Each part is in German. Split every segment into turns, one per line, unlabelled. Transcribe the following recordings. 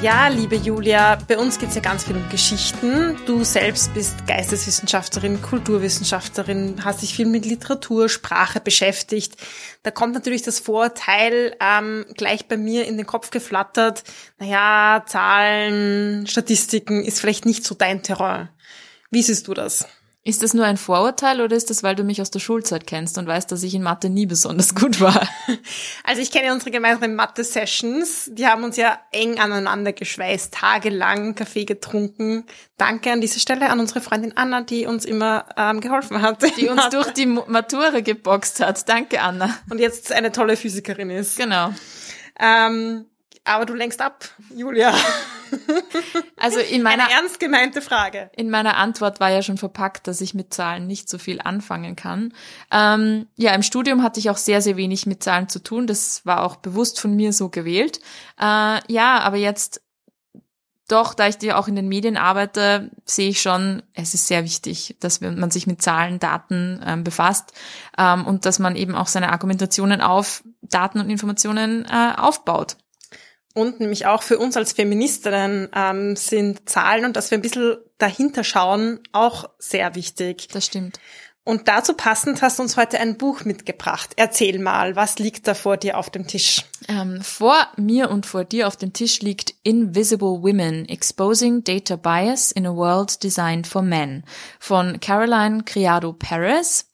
Ja, liebe Julia, bei uns geht es ja ganz viel um Geschichten. Du selbst bist Geisteswissenschaftlerin, Kulturwissenschaftlerin, hast dich viel mit Literatur, Sprache beschäftigt. Da kommt natürlich das Vorurteil ähm, gleich bei mir in den Kopf geflattert. Naja, Zahlen, Statistiken ist vielleicht nicht so dein Terrain. Wie siehst du das?
Ist das nur ein Vorurteil oder ist das, weil du mich aus der Schulzeit kennst und weißt, dass ich in Mathe nie besonders gut war?
Also ich kenne unsere gemeinsamen Mathe-Sessions. Die haben uns ja eng aneinander geschweißt, tagelang Kaffee getrunken. Danke an dieser Stelle an unsere Freundin Anna, die uns immer ähm, geholfen hat.
Die uns durch die Matura geboxt hat. Danke, Anna.
Und jetzt eine tolle Physikerin ist.
Genau.
Ähm, aber du lenkst ab, Julia.
Also in meiner
Eine ernst gemeinte Frage.
In meiner Antwort war ja schon verpackt, dass ich mit Zahlen nicht so viel anfangen kann. Ähm, ja, im Studium hatte ich auch sehr, sehr wenig mit Zahlen zu tun. Das war auch bewusst von mir so gewählt. Äh, ja, aber jetzt doch, da ich dir auch in den Medien arbeite, sehe ich schon, es ist sehr wichtig, dass man sich mit Zahlen, Daten ähm, befasst ähm, und dass man eben auch seine Argumentationen auf Daten und Informationen äh, aufbaut.
Und nämlich auch für uns als Feministinnen ähm, sind Zahlen und dass wir ein bisschen dahinter schauen auch sehr wichtig.
Das stimmt.
Und dazu passend hast du uns heute ein Buch mitgebracht. Erzähl mal, was liegt da vor dir auf dem Tisch?
Ähm, vor mir und vor dir auf dem Tisch liegt Invisible Women, Exposing Data Bias in a World Designed for Men von Caroline Criado Perez.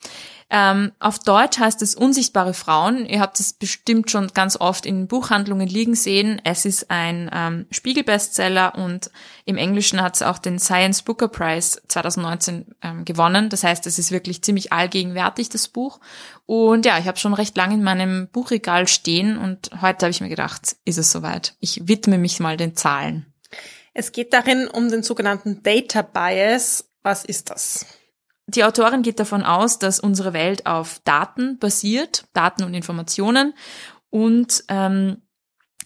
Ähm, auf Deutsch heißt es Unsichtbare Frauen. Ihr habt es bestimmt schon ganz oft in Buchhandlungen liegen sehen. Es ist ein ähm, Spiegel-Bestseller und im Englischen hat es auch den Science Booker Prize 2019 ähm, gewonnen. Das heißt, es ist wirklich ziemlich allgegenwärtig, das Buch. Und ja, ich habe schon recht lange in meinem Buchregal stehen und heute habe ich mir gedacht, ist es soweit. Ich widme mich mal den Zahlen.
Es geht darin um den sogenannten Data Bias. Was ist das?
Die Autorin geht davon aus, dass unsere Welt auf Daten basiert, Daten und Informationen. Und ähm,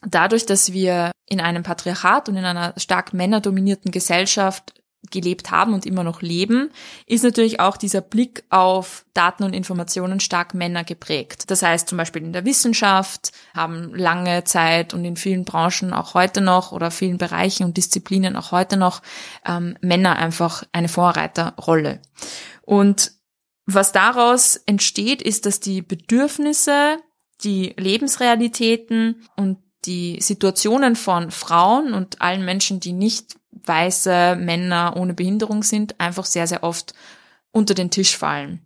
dadurch, dass wir in einem Patriarchat und in einer stark männerdominierten Gesellschaft gelebt haben und immer noch leben, ist natürlich auch dieser Blick auf Daten und Informationen stark Männer geprägt. Das heißt zum Beispiel in der Wissenschaft haben lange Zeit und in vielen Branchen auch heute noch oder vielen Bereichen und Disziplinen auch heute noch ähm, Männer einfach eine Vorreiterrolle. Und was daraus entsteht, ist, dass die Bedürfnisse, die Lebensrealitäten und die Situationen von Frauen und allen Menschen, die nicht weiße Männer ohne Behinderung sind, einfach sehr, sehr oft unter den Tisch fallen.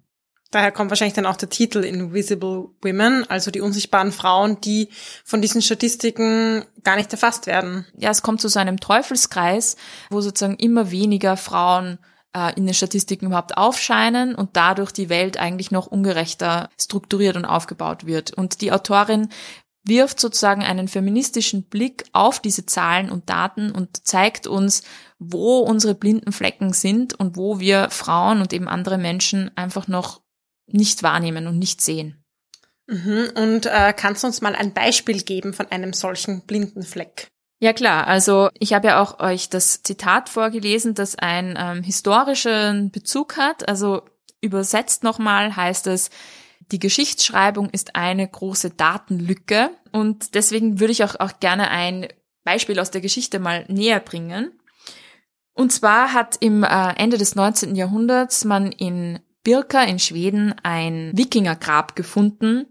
Daher kommt wahrscheinlich dann auch der Titel Invisible Women, also die unsichtbaren Frauen, die von diesen Statistiken gar nicht erfasst werden.
Ja, es kommt zu so einem Teufelskreis, wo sozusagen immer weniger Frauen äh, in den Statistiken überhaupt aufscheinen und dadurch die Welt eigentlich noch ungerechter strukturiert und aufgebaut wird. Und die Autorin wirft sozusagen einen feministischen Blick auf diese Zahlen und Daten und zeigt uns, wo unsere blinden Flecken sind und wo wir Frauen und eben andere Menschen einfach noch nicht wahrnehmen und nicht sehen.
Mhm. Und äh, kannst du uns mal ein Beispiel geben von einem solchen blinden Fleck?
Ja klar, also ich habe ja auch euch das Zitat vorgelesen, das einen ähm, historischen Bezug hat. Also übersetzt nochmal heißt es, die Geschichtsschreibung ist eine große Datenlücke und deswegen würde ich auch, auch gerne ein Beispiel aus der Geschichte mal näher bringen. Und zwar hat im äh, Ende des 19. Jahrhunderts man in Birka in Schweden ein Wikingergrab gefunden.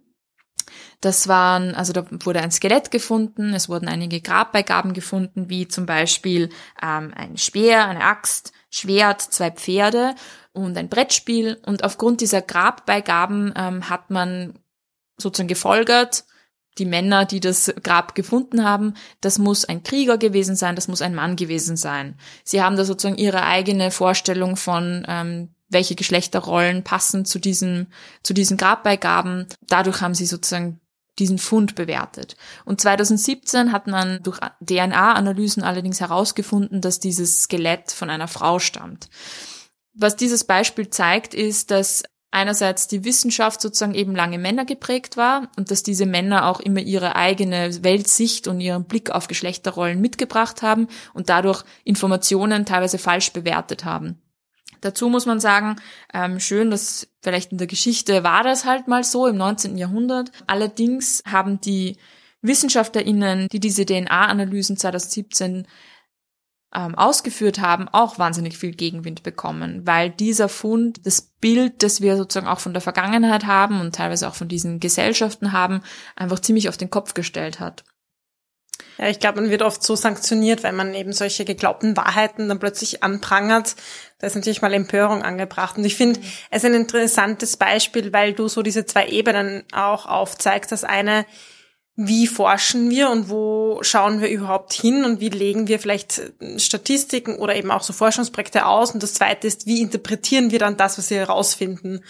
Das waren, also da wurde ein Skelett gefunden, es wurden einige Grabbeigaben gefunden, wie zum Beispiel ähm, ein Speer, eine Axt, Schwert, zwei Pferde und ein Brettspiel. Und aufgrund dieser Grabbeigaben ähm, hat man sozusagen gefolgert, die Männer, die das Grab gefunden haben, das muss ein Krieger gewesen sein, das muss ein Mann gewesen sein. Sie haben da sozusagen ihre eigene Vorstellung von, ähm, welche Geschlechterrollen passen zu diesem, zu diesen Grabbeigaben. Dadurch haben sie sozusagen diesen Fund bewertet. Und 2017 hat man durch DNA-Analysen allerdings herausgefunden, dass dieses Skelett von einer Frau stammt. Was dieses Beispiel zeigt, ist, dass einerseits die Wissenschaft sozusagen eben lange Männer geprägt war und dass diese Männer auch immer ihre eigene Weltsicht und ihren Blick auf Geschlechterrollen mitgebracht haben und dadurch Informationen teilweise falsch bewertet haben. Dazu muss man sagen, ähm, schön, dass vielleicht in der Geschichte war das halt mal so im 19. Jahrhundert. Allerdings haben die WissenschaftlerInnen, die diese DNA-Analysen 2017 ähm, ausgeführt haben, auch wahnsinnig viel Gegenwind bekommen, weil dieser Fund das Bild, das wir sozusagen auch von der Vergangenheit haben und teilweise auch von diesen Gesellschaften haben, einfach ziemlich auf den Kopf gestellt hat.
Ja, ich glaube, man wird oft so sanktioniert, wenn man eben solche geglaubten Wahrheiten dann plötzlich anprangert. Da ist natürlich mal Empörung angebracht. Und ich finde, mhm. es ein interessantes Beispiel, weil du so diese zwei Ebenen auch aufzeigst. Das eine, wie forschen wir und wo schauen wir überhaupt hin und wie legen wir vielleicht Statistiken oder eben auch so Forschungsprojekte aus. Und das Zweite ist, wie interpretieren wir dann das, was wir herausfinden.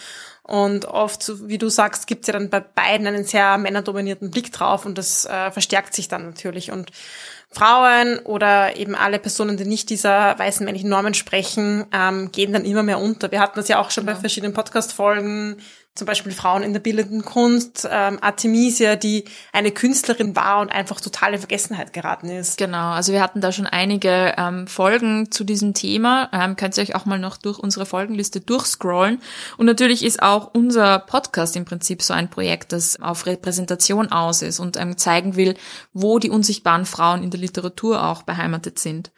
Und oft, wie du sagst, gibt es ja dann bei beiden einen sehr männerdominierten Blick drauf und das äh, verstärkt sich dann natürlich. Und Frauen oder eben alle Personen, die nicht dieser weißen männlichen Normen sprechen, ähm, gehen dann immer mehr unter. Wir hatten das ja auch schon genau. bei verschiedenen Podcast-Folgen zum Beispiel Frauen in der bildenden Kunst, ähm, Artemisia, die eine Künstlerin war und einfach total in Vergessenheit geraten ist.
Genau, also wir hatten da schon einige ähm, Folgen zu diesem Thema. Ähm, könnt ihr euch auch mal noch durch unsere Folgenliste durchscrollen. Und natürlich ist auch unser Podcast im Prinzip so ein Projekt, das auf Repräsentation aus ist und ähm, zeigen will, wo die unsichtbaren Frauen in der Literatur auch beheimatet sind.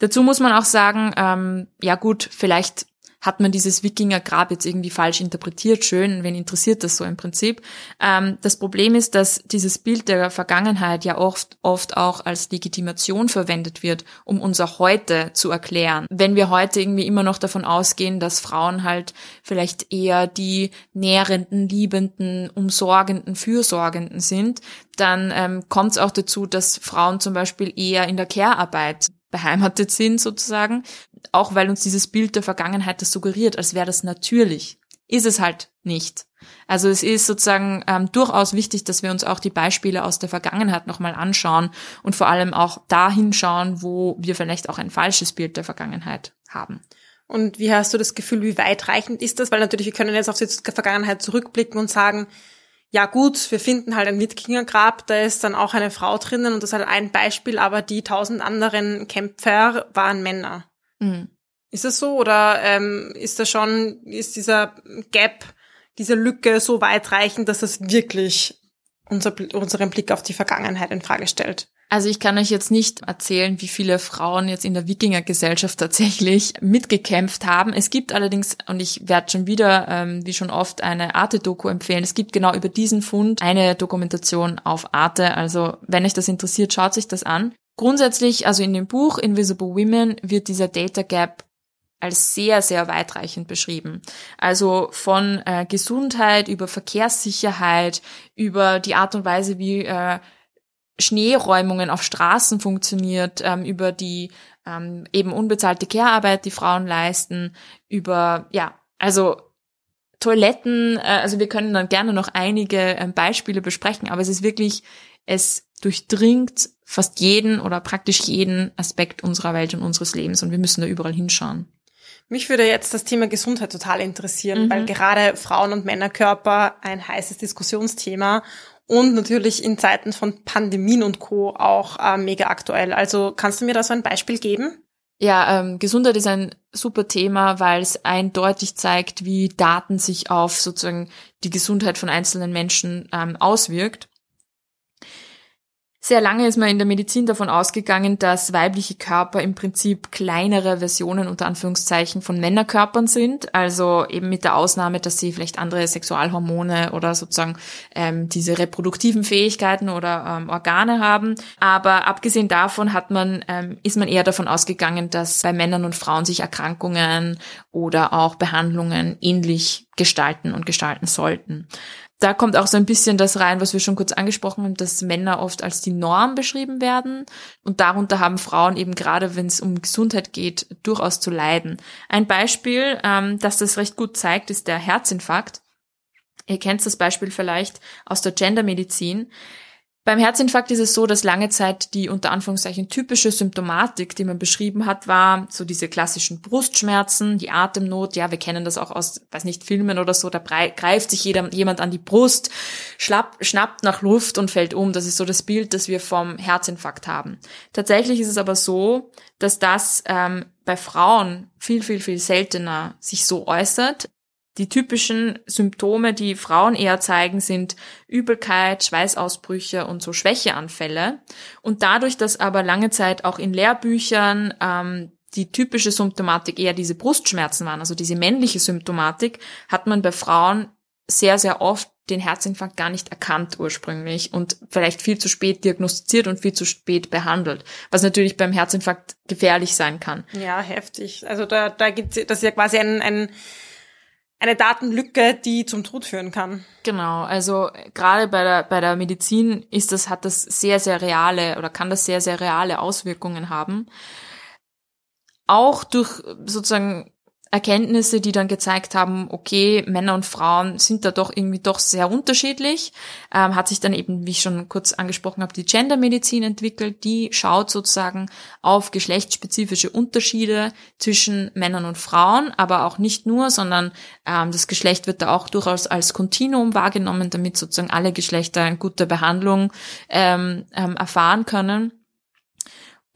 Dazu muss man auch sagen, ähm, ja gut, vielleicht hat man dieses Wikingergrab jetzt irgendwie falsch interpretiert. Schön, wen interessiert das so im Prinzip? Ähm, das Problem ist, dass dieses Bild der Vergangenheit ja oft, oft auch als Legitimation verwendet wird, um unser Heute zu erklären. Wenn wir heute irgendwie immer noch davon ausgehen, dass Frauen halt vielleicht eher die nährenden, liebenden, umsorgenden, fürsorgenden sind, dann ähm, kommt es auch dazu, dass Frauen zum Beispiel eher in der Care-Arbeit beheimatet sind sozusagen, auch weil uns dieses Bild der Vergangenheit das suggeriert, als wäre das natürlich. Ist es halt nicht. Also es ist sozusagen ähm, durchaus wichtig, dass wir uns auch die Beispiele aus der Vergangenheit nochmal anschauen und vor allem auch dahin schauen, wo wir vielleicht auch ein falsches Bild der Vergangenheit haben.
Und wie hast du das Gefühl, wie weitreichend ist das? Weil natürlich, wir können jetzt auf die Vergangenheit zurückblicken und sagen, ja gut, wir finden halt ein Wikingergrab, da ist dann auch eine Frau drinnen und das ist halt ein Beispiel, aber die tausend anderen Kämpfer waren Männer. Mhm. Ist das so oder ähm, ist das schon, ist dieser Gap, diese Lücke so weitreichend, dass das wirklich unser, unseren Blick auf die Vergangenheit in Frage stellt?
Also ich kann euch jetzt nicht erzählen, wie viele Frauen jetzt in der Wikingergesellschaft tatsächlich mitgekämpft haben. Es gibt allerdings, und ich werde schon wieder, ähm, wie schon oft, eine Arte-Doku empfehlen. Es gibt genau über diesen Fund eine Dokumentation auf Arte. Also wenn euch das interessiert, schaut sich das an. Grundsätzlich, also in dem Buch Invisible Women wird dieser Data Gap als sehr, sehr weitreichend beschrieben. Also von äh, Gesundheit über Verkehrssicherheit, über die Art und Weise, wie äh, Schneeräumungen auf Straßen funktioniert, ähm, über die ähm, eben unbezahlte Care-Arbeit, die Frauen leisten, über, ja, also Toiletten, äh, also wir können dann gerne noch einige ähm, Beispiele besprechen, aber es ist wirklich, es durchdringt fast jeden oder praktisch jeden Aspekt unserer Welt und unseres Lebens und wir müssen da überall hinschauen.
Mich würde jetzt das Thema Gesundheit total interessieren, mhm. weil gerade Frauen- und Männerkörper ein heißes Diskussionsthema und natürlich in Zeiten von Pandemien und Co. auch äh, mega aktuell. Also kannst du mir da so ein Beispiel geben?
Ja, ähm, Gesundheit ist ein super Thema, weil es eindeutig zeigt, wie Daten sich auf sozusagen die Gesundheit von einzelnen Menschen ähm, auswirkt. Sehr lange ist man in der Medizin davon ausgegangen, dass weibliche Körper im Prinzip kleinere Versionen unter Anführungszeichen von Männerkörpern sind. Also eben mit der Ausnahme, dass sie vielleicht andere Sexualhormone oder sozusagen ähm, diese reproduktiven Fähigkeiten oder ähm, Organe haben. Aber abgesehen davon hat man, ähm, ist man eher davon ausgegangen, dass bei Männern und Frauen sich Erkrankungen oder auch Behandlungen ähnlich gestalten und gestalten sollten da kommt auch so ein bisschen das rein, was wir schon kurz angesprochen haben, dass Männer oft als die Norm beschrieben werden. Und darunter haben Frauen eben gerade, wenn es um Gesundheit geht, durchaus zu leiden. Ein Beispiel, ähm, das das recht gut zeigt, ist der Herzinfarkt. Ihr kennt das Beispiel vielleicht aus der Gendermedizin. Beim Herzinfarkt ist es so, dass lange Zeit die unter Anführungszeichen typische Symptomatik, die man beschrieben hat, war so diese klassischen Brustschmerzen, die Atemnot. Ja, wir kennen das auch aus, weiß nicht, Filmen oder so. Da greift sich jeder, jemand an die Brust, schlapp, schnappt nach Luft und fällt um. Das ist so das Bild, das wir vom Herzinfarkt haben. Tatsächlich ist es aber so, dass das ähm, bei Frauen viel, viel, viel seltener sich so äußert. Die typischen Symptome, die Frauen eher zeigen, sind Übelkeit, Schweißausbrüche und so Schwächeanfälle. Und dadurch, dass aber lange Zeit auch in Lehrbüchern ähm, die typische Symptomatik eher diese Brustschmerzen waren, also diese männliche Symptomatik, hat man bei Frauen sehr, sehr oft den Herzinfarkt gar nicht erkannt ursprünglich und vielleicht viel zu spät diagnostiziert und viel zu spät behandelt, was natürlich beim Herzinfarkt gefährlich sein kann.
Ja, heftig. Also da, da gibt es, das ist ja quasi ein, ein eine Datenlücke, die zum Tod führen kann.
Genau, also gerade bei der, bei der Medizin ist das, hat das sehr, sehr reale oder kann das sehr, sehr reale Auswirkungen haben. Auch durch sozusagen Erkenntnisse, die dann gezeigt haben, okay, Männer und Frauen sind da doch irgendwie doch sehr unterschiedlich, ähm, hat sich dann eben, wie ich schon kurz angesprochen habe, die Gendermedizin entwickelt, die schaut sozusagen auf geschlechtsspezifische Unterschiede zwischen Männern und Frauen, aber auch nicht nur, sondern ähm, das Geschlecht wird da auch durchaus als Kontinuum wahrgenommen, damit sozusagen alle Geschlechter eine gute Behandlung ähm, ähm, erfahren können.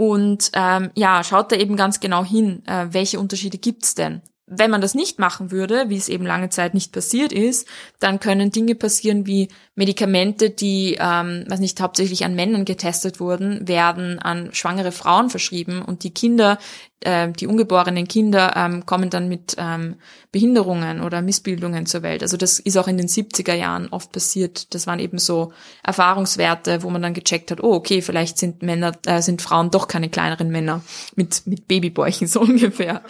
Und ähm, ja, schaut da eben ganz genau hin, äh, welche Unterschiede gibt's denn. Wenn man das nicht machen würde, wie es eben lange Zeit nicht passiert ist, dann können Dinge passieren wie Medikamente, die, ähm, was nicht hauptsächlich an Männern getestet wurden, werden an schwangere Frauen verschrieben und die Kinder, äh, die ungeborenen Kinder ähm, kommen dann mit ähm, Behinderungen oder Missbildungen zur Welt. Also das ist auch in den 70er Jahren oft passiert. Das waren eben so Erfahrungswerte, wo man dann gecheckt hat, oh okay, vielleicht sind Männer, äh, sind Frauen doch keine kleineren Männer mit mit Babybäuchen so ungefähr.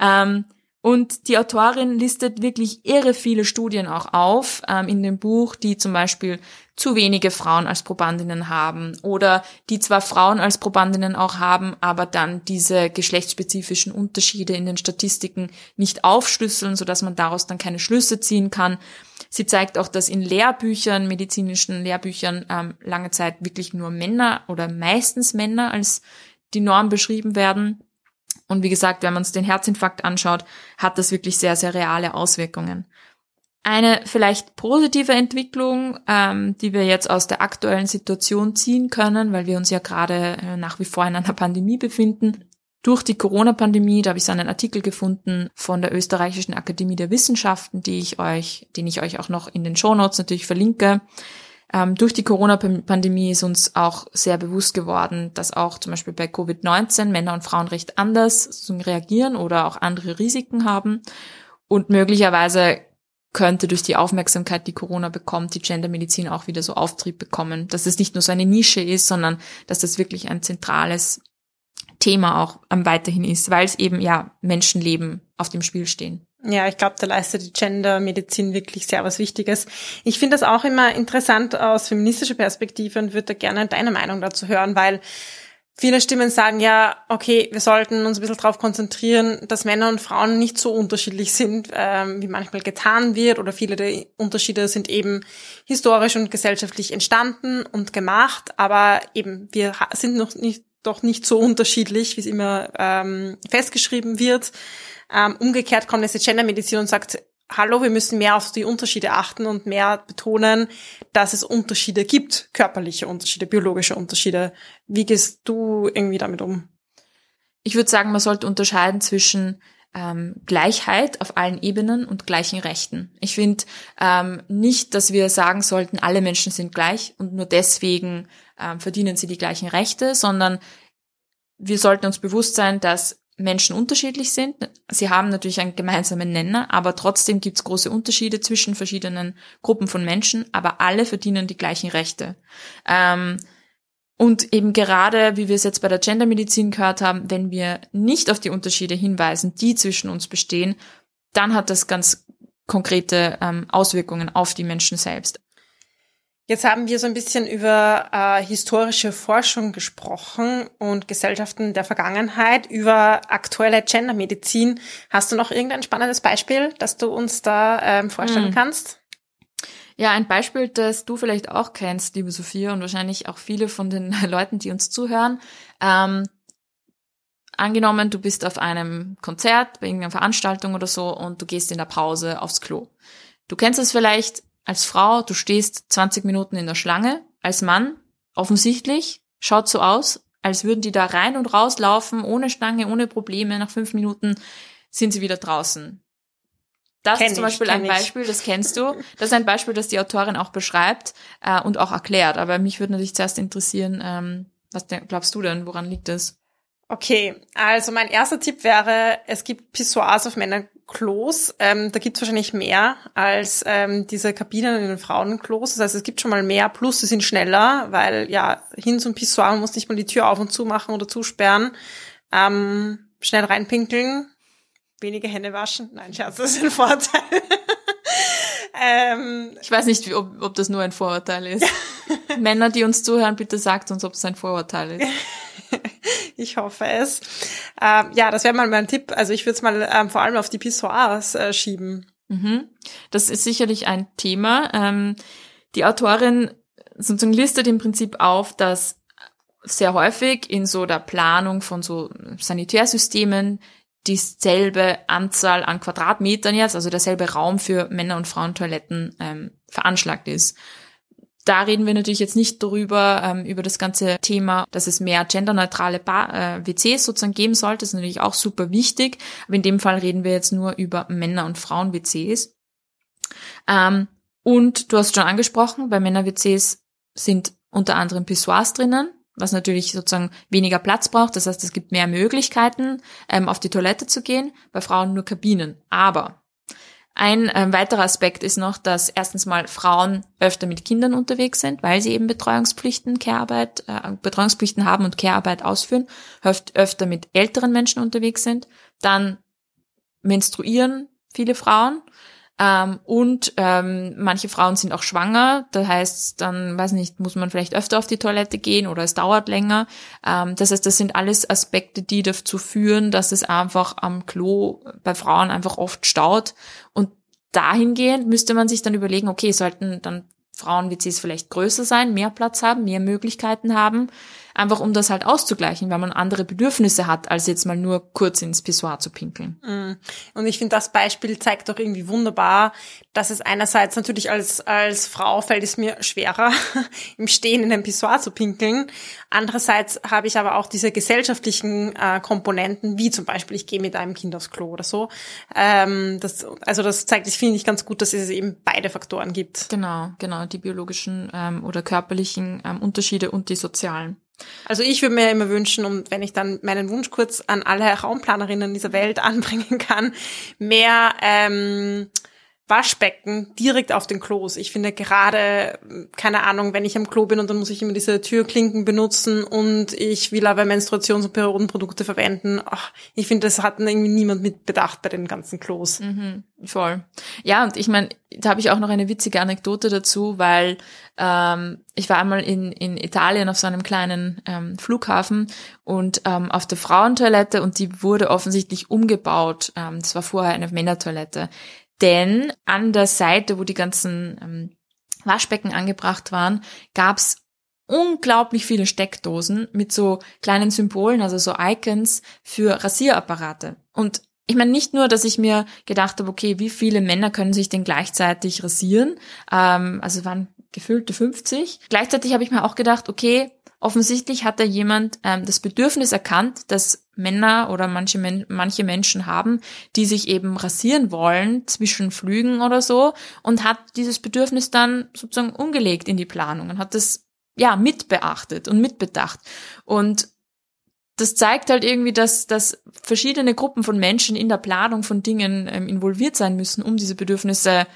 Ja. Ähm, und die Autorin listet wirklich irre viele Studien auch auf ähm, in dem Buch, die zum Beispiel zu wenige Frauen als Probandinnen haben oder die zwar Frauen als Probandinnen auch haben, aber dann diese geschlechtsspezifischen Unterschiede in den Statistiken nicht aufschlüsseln, sodass man daraus dann keine Schlüsse ziehen kann. Sie zeigt auch, dass in Lehrbüchern, medizinischen Lehrbüchern ähm, lange Zeit wirklich nur Männer oder meistens Männer als die Norm beschrieben werden. Und wie gesagt, wenn man uns den Herzinfarkt anschaut, hat das wirklich sehr, sehr reale Auswirkungen. Eine vielleicht positive Entwicklung, ähm, die wir jetzt aus der aktuellen Situation ziehen können, weil wir uns ja gerade äh, nach wie vor in einer Pandemie befinden. Durch die Corona-Pandemie, da habe ich so einen Artikel gefunden von der Österreichischen Akademie der Wissenschaften, die ich euch, den ich euch auch noch in den Shownotes natürlich verlinke. Ähm, durch die Corona-Pandemie ist uns auch sehr bewusst geworden, dass auch zum Beispiel bei Covid-19 Männer und Frauen recht anders reagieren oder auch andere Risiken haben. Und möglicherweise könnte durch die Aufmerksamkeit, die Corona bekommt, die Gendermedizin auch wieder so Auftrieb bekommen, dass es nicht nur so eine Nische ist, sondern dass das wirklich ein zentrales Thema auch weiterhin ist, weil es eben ja Menschenleben auf dem Spiel stehen.
Ja, ich glaube, da leistet die Gendermedizin wirklich sehr was Wichtiges. Ich finde das auch immer interessant aus feministischer Perspektive und würde gerne deine Meinung dazu hören, weil viele Stimmen sagen ja, okay, wir sollten uns ein bisschen darauf konzentrieren, dass Männer und Frauen nicht so unterschiedlich sind, ähm, wie manchmal getan wird, oder viele der Unterschiede sind eben historisch und gesellschaftlich entstanden und gemacht, aber eben wir sind noch nicht doch nicht so unterschiedlich, wie es immer ähm, festgeschrieben wird. Ähm, umgekehrt kommt jetzt die Gendermedizin und sagt, hallo, wir müssen mehr auf die Unterschiede achten und mehr betonen, dass es Unterschiede gibt, körperliche Unterschiede, biologische Unterschiede. Wie gehst du irgendwie damit um?
Ich würde sagen, man sollte unterscheiden zwischen ähm, Gleichheit auf allen Ebenen und gleichen Rechten. Ich finde ähm, nicht, dass wir sagen sollten, alle Menschen sind gleich und nur deswegen ähm, verdienen sie die gleichen Rechte, sondern wir sollten uns bewusst sein, dass Menschen unterschiedlich sind. Sie haben natürlich einen gemeinsamen Nenner, aber trotzdem gibt es große Unterschiede zwischen verschiedenen Gruppen von Menschen, aber alle verdienen die gleichen Rechte. Ähm, und eben gerade, wie wir es jetzt bei der Gendermedizin gehört haben, wenn wir nicht auf die Unterschiede hinweisen, die zwischen uns bestehen, dann hat das ganz konkrete ähm, Auswirkungen auf die Menschen selbst.
Jetzt haben wir so ein bisschen über äh, historische Forschung gesprochen und Gesellschaften der Vergangenheit, über aktuelle Gendermedizin. Hast du noch irgendein spannendes Beispiel, das du uns da ähm, vorstellen hm. kannst?
Ja, ein Beispiel, das du vielleicht auch kennst, liebe Sophia, und wahrscheinlich auch viele von den Leuten, die uns zuhören. Ähm, angenommen, du bist auf einem Konzert, bei irgendeiner Veranstaltung oder so und du gehst in der Pause aufs Klo. Du kennst es vielleicht als Frau, du stehst 20 Minuten in der Schlange, als Mann, offensichtlich, schaut so aus, als würden die da rein und raus laufen, ohne Schlange, ohne Probleme. Nach fünf Minuten sind sie wieder draußen. Das Kenn ist zum ich, Beispiel ein Beispiel, das kennst du. Das ist ein Beispiel, das die Autorin auch beschreibt äh, und auch erklärt. Aber mich würde natürlich zuerst interessieren, ähm, was glaubst du denn, woran liegt das?
Okay, also mein erster Tipp wäre, es gibt Pissoirs auf Männerklos. Ähm, da gibt es wahrscheinlich mehr als ähm, diese Kabinen in den Frauenklos. Das heißt, es gibt schon mal mehr, plus sie sind schneller, weil ja, hin zum Pissoir, man muss nicht mal die Tür auf und zu machen oder zusperren. Ähm, schnell reinpinkeln, weniger Hände waschen. Nein, Scherz, das ist ein Vorteil.
ähm, ich weiß nicht, ob, ob das nur ein Vorurteil ist. Männer, die uns zuhören, bitte sagt uns, ob es ein Vorurteil ist.
ich hoffe es. Ähm, ja, das wäre mal mein Tipp. Also ich würde es mal ähm, vor allem auf die Pissoirs äh, schieben.
Mhm. Das ist sicherlich ein Thema. Ähm, die Autorin sozusagen listet im Prinzip auf, dass sehr häufig in so der Planung von so Sanitärsystemen dieselbe Anzahl an Quadratmetern jetzt, also derselbe Raum für Männer- und Frauentoiletten ähm, veranschlagt ist. Da reden wir natürlich jetzt nicht darüber, ähm, über das ganze Thema, dass es mehr genderneutrale ba äh, WCs sozusagen geben sollte. Das ist natürlich auch super wichtig. Aber in dem Fall reden wir jetzt nur über Männer- und Frauen-WCs. Ähm, und du hast schon angesprochen, bei Männer-WCs sind unter anderem Pissoirs drinnen, was natürlich sozusagen weniger Platz braucht. Das heißt, es gibt mehr Möglichkeiten, ähm, auf die Toilette zu gehen. Bei Frauen nur Kabinen. Aber ein äh, weiterer Aspekt ist noch, dass erstens mal Frauen öfter mit Kindern unterwegs sind, weil sie eben Betreuungspflichten, Care-Arbeit, äh, Betreuungspflichten haben und Care-Arbeit ausführen, öf öfter mit älteren Menschen unterwegs sind. Dann menstruieren viele Frauen ähm, und ähm, manche Frauen sind auch schwanger. Das heißt, dann, weiß nicht, muss man vielleicht öfter auf die Toilette gehen oder es dauert länger. Ähm, das heißt, das sind alles Aspekte, die dazu führen, dass es einfach am Klo bei Frauen einfach oft staut. Und dahingehend müsste man sich dann überlegen, okay, sollten dann Frauen-WCs vielleicht größer sein, mehr Platz haben, mehr Möglichkeiten haben einfach um das halt auszugleichen, weil man andere Bedürfnisse hat, als jetzt mal nur kurz ins Pissoir zu pinkeln.
Mm. Und ich finde, das Beispiel zeigt doch irgendwie wunderbar, dass es einerseits natürlich als, als Frau fällt es mir schwerer, im Stehen in einem Pissoir zu pinkeln. Andererseits habe ich aber auch diese gesellschaftlichen äh, Komponenten, wie zum Beispiel, ich gehe mit einem Kind aufs Klo oder so. Ähm, das, also das zeigt, ich finde ich ganz gut, dass es eben beide Faktoren gibt.
Genau, genau, die biologischen ähm, oder körperlichen ähm, Unterschiede und die sozialen.
Also ich würde mir immer wünschen, und wenn ich dann meinen Wunsch kurz an alle Raumplanerinnen dieser Welt anbringen kann, mehr ähm, Waschbecken direkt auf den Klos. Ich finde gerade, keine Ahnung, wenn ich am Klo bin und dann muss ich immer diese Türklinken benutzen und ich will aber Menstruations- und Periodenprodukte verwenden. Ach, ich finde, das hat irgendwie niemand mit bedacht bei den ganzen Klos.
Mhm, voll. Ja, und ich meine, da habe ich auch noch eine witzige Anekdote dazu, weil ähm, ich war einmal in, in Italien auf so einem kleinen ähm, Flughafen und ähm, auf der Frauentoilette und die wurde offensichtlich umgebaut. Ähm, das war vorher eine Männertoilette denn an der Seite, wo die ganzen ähm, Waschbecken angebracht waren, gab's unglaublich viele Steckdosen mit so kleinen Symbolen, also so Icons für Rasierapparate. Und ich meine nicht nur, dass ich mir gedacht habe, okay, wie viele Männer können sich denn gleichzeitig rasieren? Ähm, also waren gefüllte 50. Gleichzeitig habe ich mir auch gedacht, okay, Offensichtlich hat da jemand ähm, das Bedürfnis erkannt, dass Männer oder manche, Men manche Menschen haben, die sich eben rasieren wollen zwischen Flügen oder so und hat dieses Bedürfnis dann sozusagen umgelegt in die Planung und hat das ja mitbeachtet und mitbedacht. Und das zeigt halt irgendwie, dass, dass verschiedene Gruppen von Menschen in der Planung von Dingen ähm, involviert sein müssen, um diese Bedürfnisse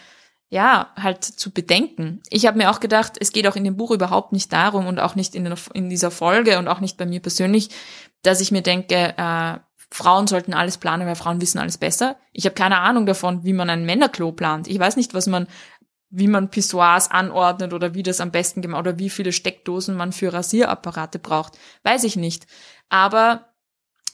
ja, halt zu bedenken. Ich habe mir auch gedacht, es geht auch in dem Buch überhaupt nicht darum und auch nicht in, in dieser Folge und auch nicht bei mir persönlich, dass ich mir denke, äh, Frauen sollten alles planen, weil Frauen wissen alles besser. Ich habe keine Ahnung davon, wie man ein Männerklo plant. Ich weiß nicht, was man, wie man Pissoirs anordnet oder wie das am besten gemacht oder wie viele Steckdosen man für Rasierapparate braucht. Weiß ich nicht. Aber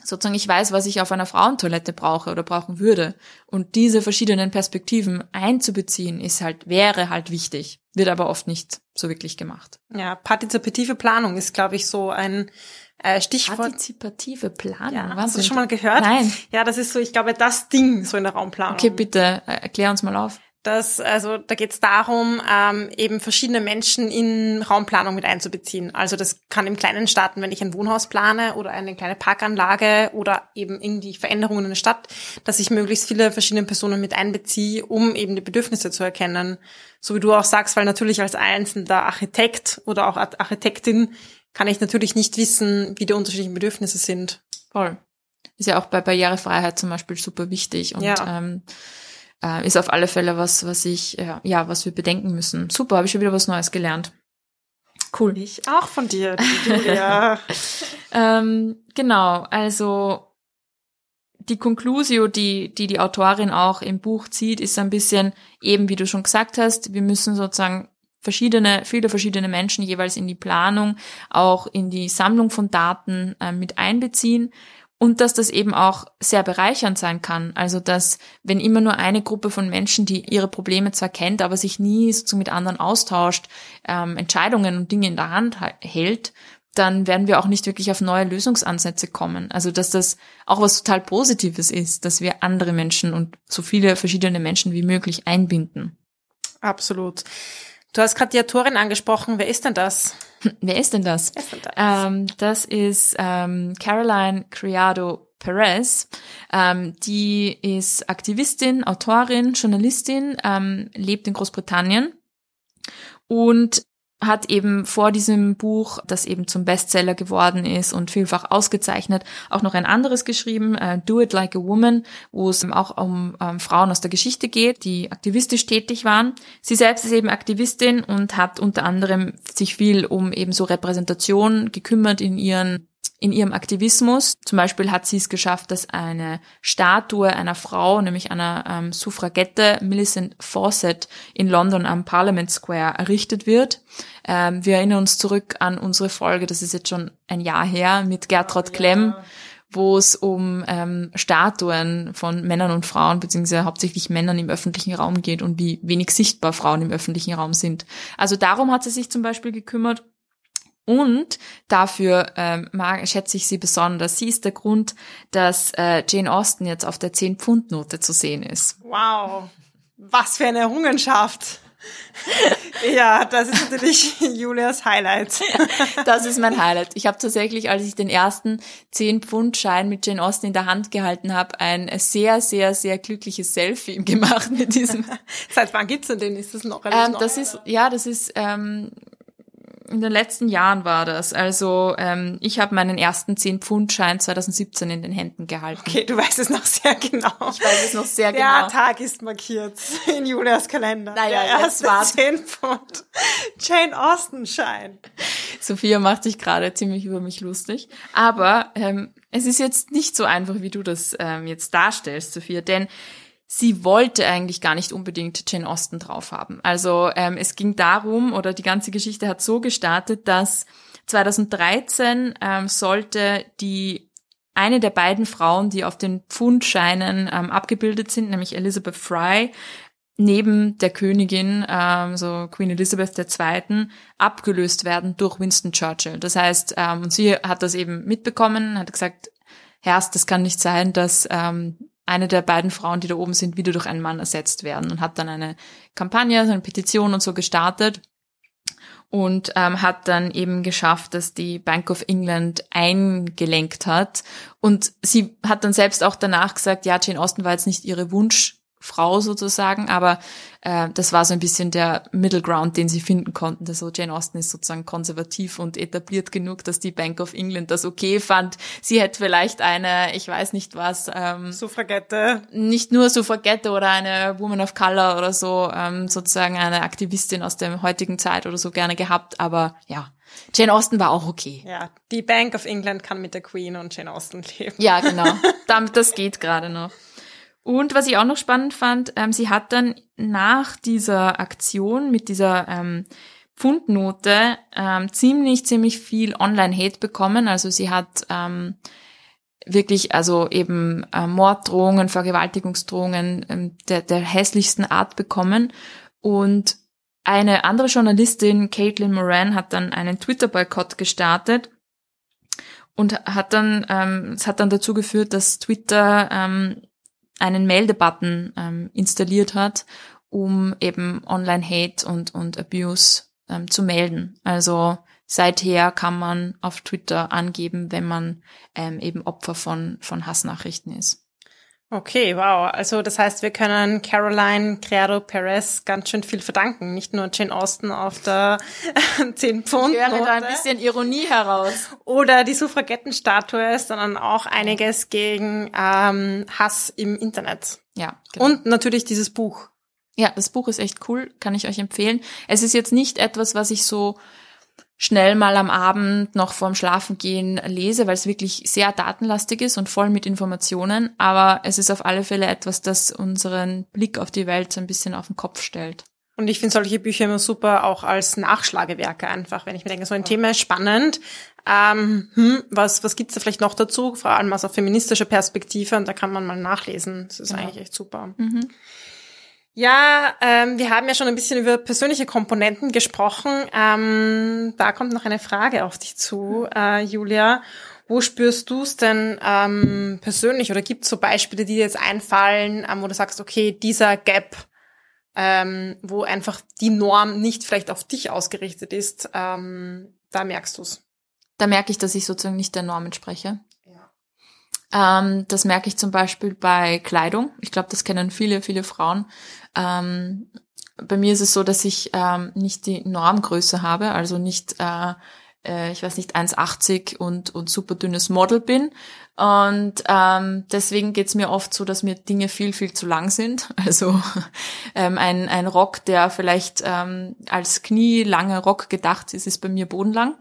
sozusagen ich weiß, was ich auf einer Frauentoilette brauche oder brauchen würde. Und diese verschiedenen Perspektiven einzubeziehen, ist halt, wäre halt wichtig, wird aber oft nicht so wirklich gemacht.
Ja, partizipative Planung ist, glaube ich, so ein äh, Stichwort.
Partizipative Planung.
Ja, hast du das schon mal gehört?
Nein.
Ja, das ist so, ich glaube, das Ding so in der Raumplanung.
Okay, bitte äh, erklär uns mal auf.
Das, also da geht es darum, ähm, eben verschiedene Menschen in Raumplanung mit einzubeziehen. Also das kann im Kleinen starten, wenn ich ein Wohnhaus plane oder eine kleine Parkanlage oder eben irgendwie Veränderungen in der Stadt, dass ich möglichst viele verschiedene Personen mit einbeziehe, um eben die Bedürfnisse zu erkennen. So wie du auch sagst, weil natürlich als einzelner Architekt oder auch Architektin kann ich natürlich nicht wissen, wie die unterschiedlichen Bedürfnisse sind.
Voll. Ist ja auch bei Barrierefreiheit zum Beispiel super wichtig und ja. ähm, äh, ist auf alle Fälle was, was ich, äh, ja, was wir bedenken müssen. Super, habe ich schon wieder was Neues gelernt.
Cool. Ich auch von dir, Julia.
ähm, genau, also die Conclusio, die, die die Autorin auch im Buch zieht, ist ein bisschen eben, wie du schon gesagt hast, wir müssen sozusagen verschiedene, viele verschiedene Menschen jeweils in die Planung, auch in die Sammlung von Daten äh, mit einbeziehen und dass das eben auch sehr bereichernd sein kann. Also dass, wenn immer nur eine Gruppe von Menschen, die ihre Probleme zwar kennt, aber sich nie so mit anderen austauscht, ähm, Entscheidungen und Dinge in der Hand hält, dann werden wir auch nicht wirklich auf neue Lösungsansätze kommen. Also dass das auch was total Positives ist, dass wir andere Menschen und so viele verschiedene Menschen wie möglich einbinden.
Absolut. Du hast gerade die Autorin angesprochen. Wer ist denn das?
Wer ist denn das? Ist denn das? Ähm, das ist ähm, Caroline Criado Perez. Ähm, die ist Aktivistin, Autorin, Journalistin, ähm, lebt in Großbritannien und hat eben vor diesem Buch, das eben zum Bestseller geworden ist und vielfach ausgezeichnet, auch noch ein anderes geschrieben, uh, Do It Like a Woman, wo es auch um ähm, Frauen aus der Geschichte geht, die aktivistisch tätig waren. Sie selbst ist eben Aktivistin und hat unter anderem sich viel um eben so Repräsentation gekümmert in ihren in ihrem Aktivismus. Zum Beispiel hat sie es geschafft, dass eine Statue einer Frau, nämlich einer ähm, Suffragette, Millicent Fawcett, in London am Parliament Square errichtet wird. Ähm, wir erinnern uns zurück an unsere Folge, das ist jetzt schon ein Jahr her, mit Gertrud Klemm, wo es um ähm, Statuen von Männern und Frauen, beziehungsweise hauptsächlich Männern im öffentlichen Raum geht und wie wenig sichtbar Frauen im öffentlichen Raum sind. Also darum hat sie sich zum Beispiel gekümmert und dafür ähm, mag, schätze ich sie besonders. Sie ist der Grund, dass äh, Jane Austen jetzt auf der 10-Pfund-Note zu sehen ist.
Wow, was für eine Errungenschaft. ja, das ist natürlich Julias Highlight.
das ist mein Highlight. Ich habe tatsächlich, als ich den ersten 10-Pfund-Schein mit Jane Austen in der Hand gehalten habe, ein sehr, sehr, sehr glückliches Selfie gemacht mit diesem.
Seit wann gibt's denn den? Ist das noch
ähm, Das ist, ja, das ist ähm, in den letzten Jahren war das. Also ähm, ich habe meinen ersten 10-Pfund-Schein 2017 in den Händen gehalten.
Okay, du weißt es noch sehr genau.
Ich weiß es noch sehr
Der
genau.
Der Tag ist markiert in Julias Kalender.
Naja,
Der
jetzt war
10 Pfund Jane Austen-Schein.
Sophia macht sich gerade ziemlich über mich lustig. Aber ähm, es ist jetzt nicht so einfach, wie du das ähm, jetzt darstellst, Sophia, denn sie wollte eigentlich gar nicht unbedingt Jane Austen drauf haben. Also ähm, es ging darum, oder die ganze Geschichte hat so gestartet, dass 2013 ähm, sollte die eine der beiden Frauen, die auf den Pfundscheinen ähm, abgebildet sind, nämlich Elizabeth Fry, neben der Königin, ähm, so Queen Elizabeth II., abgelöst werden durch Winston Churchill. Das heißt, ähm, und sie hat das eben mitbekommen, hat gesagt, Herrst, das kann nicht sein, dass ähm, eine der beiden Frauen, die da oben sind, wieder durch einen Mann ersetzt werden und hat dann eine Kampagne, eine Petition und so gestartet und ähm, hat dann eben geschafft, dass die Bank of England eingelenkt hat. Und sie hat dann selbst auch danach gesagt, ja, Jane Austen war jetzt nicht ihre Wunsch, Frau sozusagen, aber äh, das war so ein bisschen der Middle Ground, den sie finden konnten. Also Jane Austen ist sozusagen konservativ und etabliert genug, dass die Bank of England das okay fand. Sie hätte vielleicht eine, ich weiß nicht was, ähm,
Suffragette.
Nicht nur Suffragette oder eine Woman of Color oder so, ähm, sozusagen eine Aktivistin aus der heutigen Zeit oder so gerne gehabt, aber ja. Jane Austen war auch okay.
Ja, die Bank of England kann mit der Queen und Jane Austen leben.
Ja, genau. Damit, das geht gerade noch. Und was ich auch noch spannend fand, ähm, sie hat dann nach dieser Aktion mit dieser ähm, Pfundnote ähm, ziemlich, ziemlich viel Online-Hate bekommen. Also sie hat ähm, wirklich also eben äh, Morddrohungen, Vergewaltigungsdrohungen ähm, der, der hässlichsten Art bekommen. Und eine andere Journalistin, Caitlin Moran, hat dann einen Twitter-Boykott gestartet und hat dann, ähm, es hat dann dazu geführt, dass Twitter ähm, einen Meldebutton ähm, installiert hat, um eben Online-Hate und, und Abuse ähm, zu melden. Also seither kann man auf Twitter angeben, wenn man ähm, eben Opfer von, von Hassnachrichten ist.
Okay, wow. Also das heißt, wir können Caroline Criado Perez ganz schön viel verdanken. Nicht nur Jane Austen auf der 10 Pfund.
Ich höre da ein bisschen Ironie heraus.
Oder die Suffragettenstatue, sondern auch einiges gegen ähm, Hass im Internet.
Ja.
Genau. Und natürlich dieses Buch.
Ja, das Buch ist echt cool, kann ich euch empfehlen. Es ist jetzt nicht etwas, was ich so schnell mal am Abend noch vorm Schlafengehen lese, weil es wirklich sehr datenlastig ist und voll mit Informationen. Aber es ist auf alle Fälle etwas, das unseren Blick auf die Welt ein bisschen auf den Kopf stellt.
Und ich finde solche Bücher immer super, auch als Nachschlagewerke einfach, wenn ich mir denke, so ein Thema ist spannend. Ähm, hm, was was gibt's da vielleicht noch dazu? Vor allem aus einer feministischen Perspektive und da kann man mal nachlesen. Das ist ja. eigentlich echt super. Mhm. Ja, ähm, wir haben ja schon ein bisschen über persönliche Komponenten gesprochen. Ähm, da kommt noch eine Frage auf dich zu, äh, Julia. Wo spürst du es denn ähm, persönlich oder gibt es so Beispiele, die dir jetzt einfallen, ähm, wo du sagst, okay, dieser Gap, ähm, wo einfach die Norm nicht vielleicht auf dich ausgerichtet ist, ähm, da merkst du es?
Da merke ich, dass ich sozusagen nicht der Norm entspreche. Ähm, das merke ich zum Beispiel bei Kleidung. Ich glaube, das kennen viele, viele Frauen. Ähm, bei mir ist es so, dass ich ähm, nicht die Normgröße habe, also nicht, äh, äh, ich weiß nicht, 1,80 und, und super dünnes Model bin. Und ähm, deswegen geht's mir oft so, dass mir Dinge viel, viel zu lang sind. Also ähm, ein, ein Rock, der vielleicht ähm, als knielange Rock gedacht ist, ist bei mir bodenlang.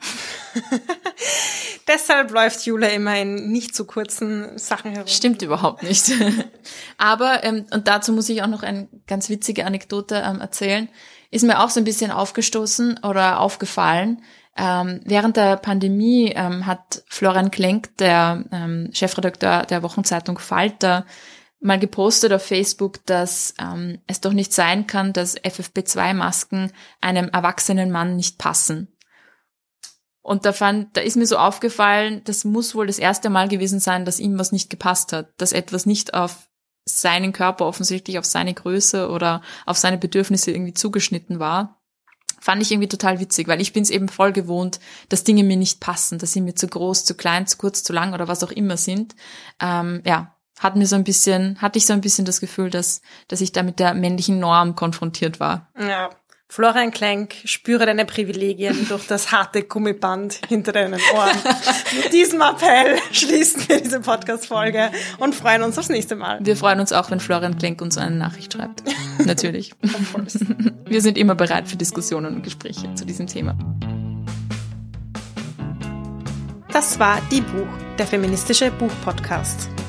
Deshalb läuft Jule immer in nicht zu kurzen Sachen herum.
Stimmt überhaupt nicht. Aber, ähm, und dazu muss ich auch noch eine ganz witzige Anekdote ähm, erzählen, ist mir auch so ein bisschen aufgestoßen oder aufgefallen. Ähm, während der Pandemie ähm, hat Florian Klenk, der ähm, Chefredakteur der Wochenzeitung Falter, mal gepostet auf Facebook, dass ähm, es doch nicht sein kann, dass FFP2-Masken einem erwachsenen Mann nicht passen. Und da fand, da ist mir so aufgefallen, das muss wohl das erste Mal gewesen sein, dass ihm was nicht gepasst hat, dass etwas nicht auf seinen Körper offensichtlich auf seine Größe oder auf seine Bedürfnisse irgendwie zugeschnitten war. Fand ich irgendwie total witzig, weil ich bin es eben voll gewohnt, dass Dinge mir nicht passen, dass sie mir zu groß, zu klein, zu kurz, zu lang oder was auch immer sind. Ähm, ja, hat mir so ein bisschen, hatte ich so ein bisschen das Gefühl, dass, dass ich da mit der männlichen Norm konfrontiert war.
Ja, Florian Klenk, spüre deine Privilegien durch das harte Gummiband hinter deinen Ohren. Mit diesem Appell schließen wir diese Podcast-Folge und freuen uns aufs nächste Mal.
Wir freuen uns auch, wenn Florian Klenk uns eine Nachricht schreibt. Natürlich. wir sind immer bereit für Diskussionen und Gespräche zu diesem Thema.
Das war Die Buch, der feministische Buchpodcast.